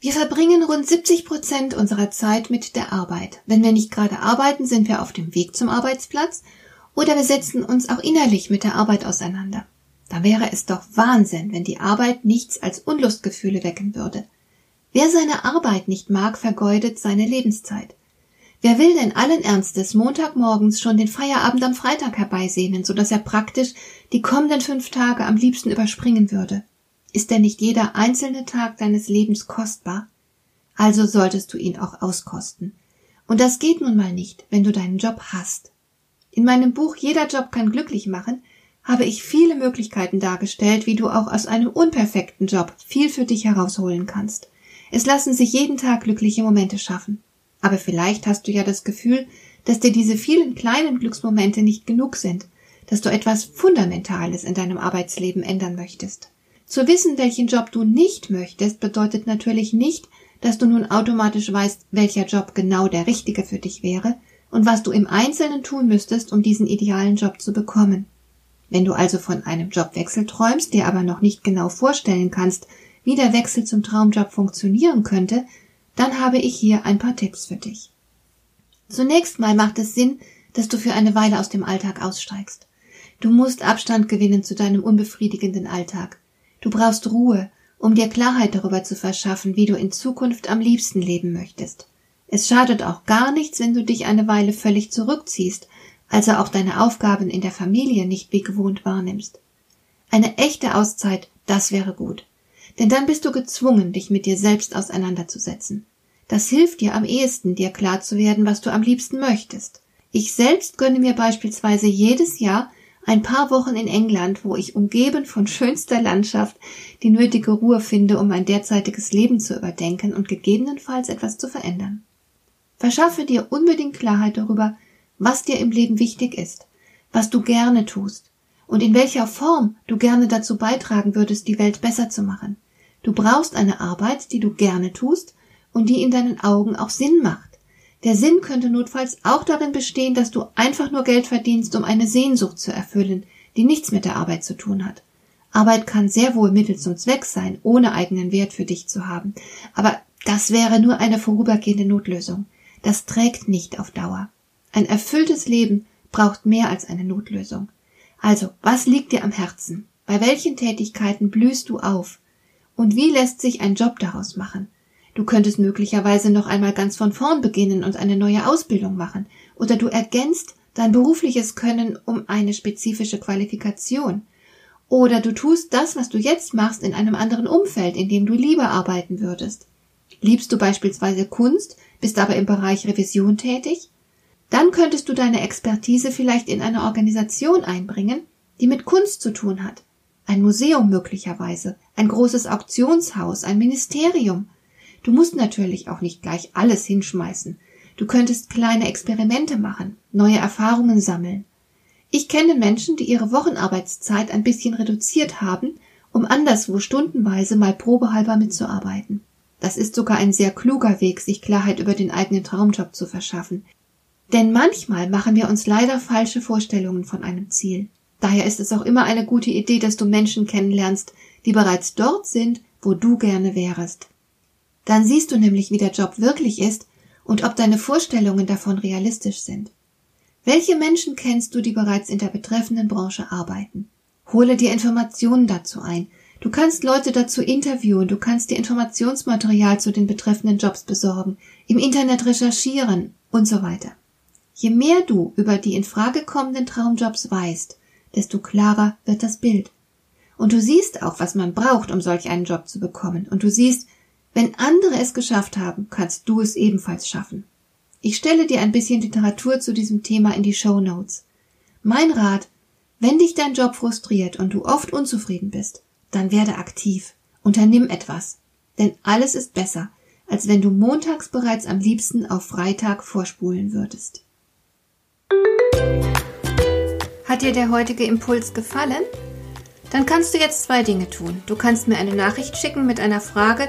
Wir verbringen rund 70 Prozent unserer Zeit mit der Arbeit. Wenn wir nicht gerade arbeiten, sind wir auf dem Weg zum Arbeitsplatz oder wir setzen uns auch innerlich mit der Arbeit auseinander. Da wäre es doch Wahnsinn, wenn die Arbeit nichts als Unlustgefühle wecken würde. Wer seine Arbeit nicht mag, vergeudet seine Lebenszeit. Wer will denn allen Ernstes Montagmorgens schon den Feierabend am Freitag herbeisehnen, so dass er praktisch die kommenden fünf Tage am liebsten überspringen würde? Ist denn nicht jeder einzelne Tag deines Lebens kostbar? Also solltest du ihn auch auskosten. Und das geht nun mal nicht, wenn du deinen Job hast. In meinem Buch Jeder Job kann glücklich machen habe ich viele Möglichkeiten dargestellt, wie du auch aus einem unperfekten Job viel für dich herausholen kannst. Es lassen sich jeden Tag glückliche Momente schaffen. Aber vielleicht hast du ja das Gefühl, dass dir diese vielen kleinen Glücksmomente nicht genug sind, dass du etwas Fundamentales in deinem Arbeitsleben ändern möchtest. Zu wissen, welchen Job du nicht möchtest, bedeutet natürlich nicht, dass du nun automatisch weißt, welcher Job genau der richtige für dich wäre und was du im Einzelnen tun müsstest, um diesen idealen Job zu bekommen. Wenn du also von einem Jobwechsel träumst, dir aber noch nicht genau vorstellen kannst, wie der Wechsel zum Traumjob funktionieren könnte, dann habe ich hier ein paar Tipps für dich. Zunächst mal macht es Sinn, dass du für eine Weile aus dem Alltag aussteigst. Du musst Abstand gewinnen zu deinem unbefriedigenden Alltag. Du brauchst Ruhe, um dir Klarheit darüber zu verschaffen, wie du in Zukunft am liebsten leben möchtest. Es schadet auch gar nichts, wenn du dich eine Weile völlig zurückziehst, also auch deine Aufgaben in der Familie nicht wie gewohnt wahrnimmst. Eine echte Auszeit, das wäre gut. Denn dann bist du gezwungen, dich mit dir selbst auseinanderzusetzen. Das hilft dir am ehesten, dir klar zu werden, was du am liebsten möchtest. Ich selbst gönne mir beispielsweise jedes Jahr ein paar Wochen in England, wo ich umgeben von schönster Landschaft die nötige Ruhe finde, um mein derzeitiges Leben zu überdenken und gegebenenfalls etwas zu verändern. Verschaffe dir unbedingt Klarheit darüber, was dir im Leben wichtig ist, was du gerne tust und in welcher Form du gerne dazu beitragen würdest, die Welt besser zu machen. Du brauchst eine Arbeit, die du gerne tust und die in deinen Augen auch Sinn macht. Der Sinn könnte notfalls auch darin bestehen, dass du einfach nur Geld verdienst, um eine Sehnsucht zu erfüllen, die nichts mit der Arbeit zu tun hat. Arbeit kann sehr wohl Mittel zum Zweck sein, ohne eigenen Wert für dich zu haben. Aber das wäre nur eine vorübergehende Notlösung. Das trägt nicht auf Dauer. Ein erfülltes Leben braucht mehr als eine Notlösung. Also, was liegt dir am Herzen? Bei welchen Tätigkeiten blühst du auf? Und wie lässt sich ein Job daraus machen? Du könntest möglicherweise noch einmal ganz von vorn beginnen und eine neue Ausbildung machen. Oder du ergänzt dein berufliches Können um eine spezifische Qualifikation. Oder du tust das, was du jetzt machst, in einem anderen Umfeld, in dem du lieber arbeiten würdest. Liebst du beispielsweise Kunst, bist aber im Bereich Revision tätig? Dann könntest du deine Expertise vielleicht in eine Organisation einbringen, die mit Kunst zu tun hat. Ein Museum möglicherweise, ein großes Auktionshaus, ein Ministerium Du musst natürlich auch nicht gleich alles hinschmeißen. Du könntest kleine Experimente machen, neue Erfahrungen sammeln. Ich kenne Menschen, die ihre Wochenarbeitszeit ein bisschen reduziert haben, um anderswo stundenweise mal probehalber mitzuarbeiten. Das ist sogar ein sehr kluger Weg, sich Klarheit über den eigenen Traumjob zu verschaffen. Denn manchmal machen wir uns leider falsche Vorstellungen von einem Ziel. Daher ist es auch immer eine gute Idee, dass du Menschen kennenlernst, die bereits dort sind, wo du gerne wärest. Dann siehst du nämlich, wie der Job wirklich ist und ob deine Vorstellungen davon realistisch sind. Welche Menschen kennst du, die bereits in der betreffenden Branche arbeiten? Hole dir Informationen dazu ein. Du kannst Leute dazu interviewen, du kannst dir Informationsmaterial zu den betreffenden Jobs besorgen, im Internet recherchieren und so weiter. Je mehr du über die in Frage kommenden Traumjobs weißt, desto klarer wird das Bild. Und du siehst auch, was man braucht, um solch einen Job zu bekommen. Und du siehst, wenn andere es geschafft haben, kannst du es ebenfalls schaffen. Ich stelle dir ein bisschen Literatur zu diesem Thema in die Show Notes. Mein Rat, wenn dich dein Job frustriert und du oft unzufrieden bist, dann werde aktiv. Unternimm etwas. Denn alles ist besser, als wenn du montags bereits am liebsten auf Freitag vorspulen würdest. Hat dir der heutige Impuls gefallen? Dann kannst du jetzt zwei Dinge tun. Du kannst mir eine Nachricht schicken mit einer Frage,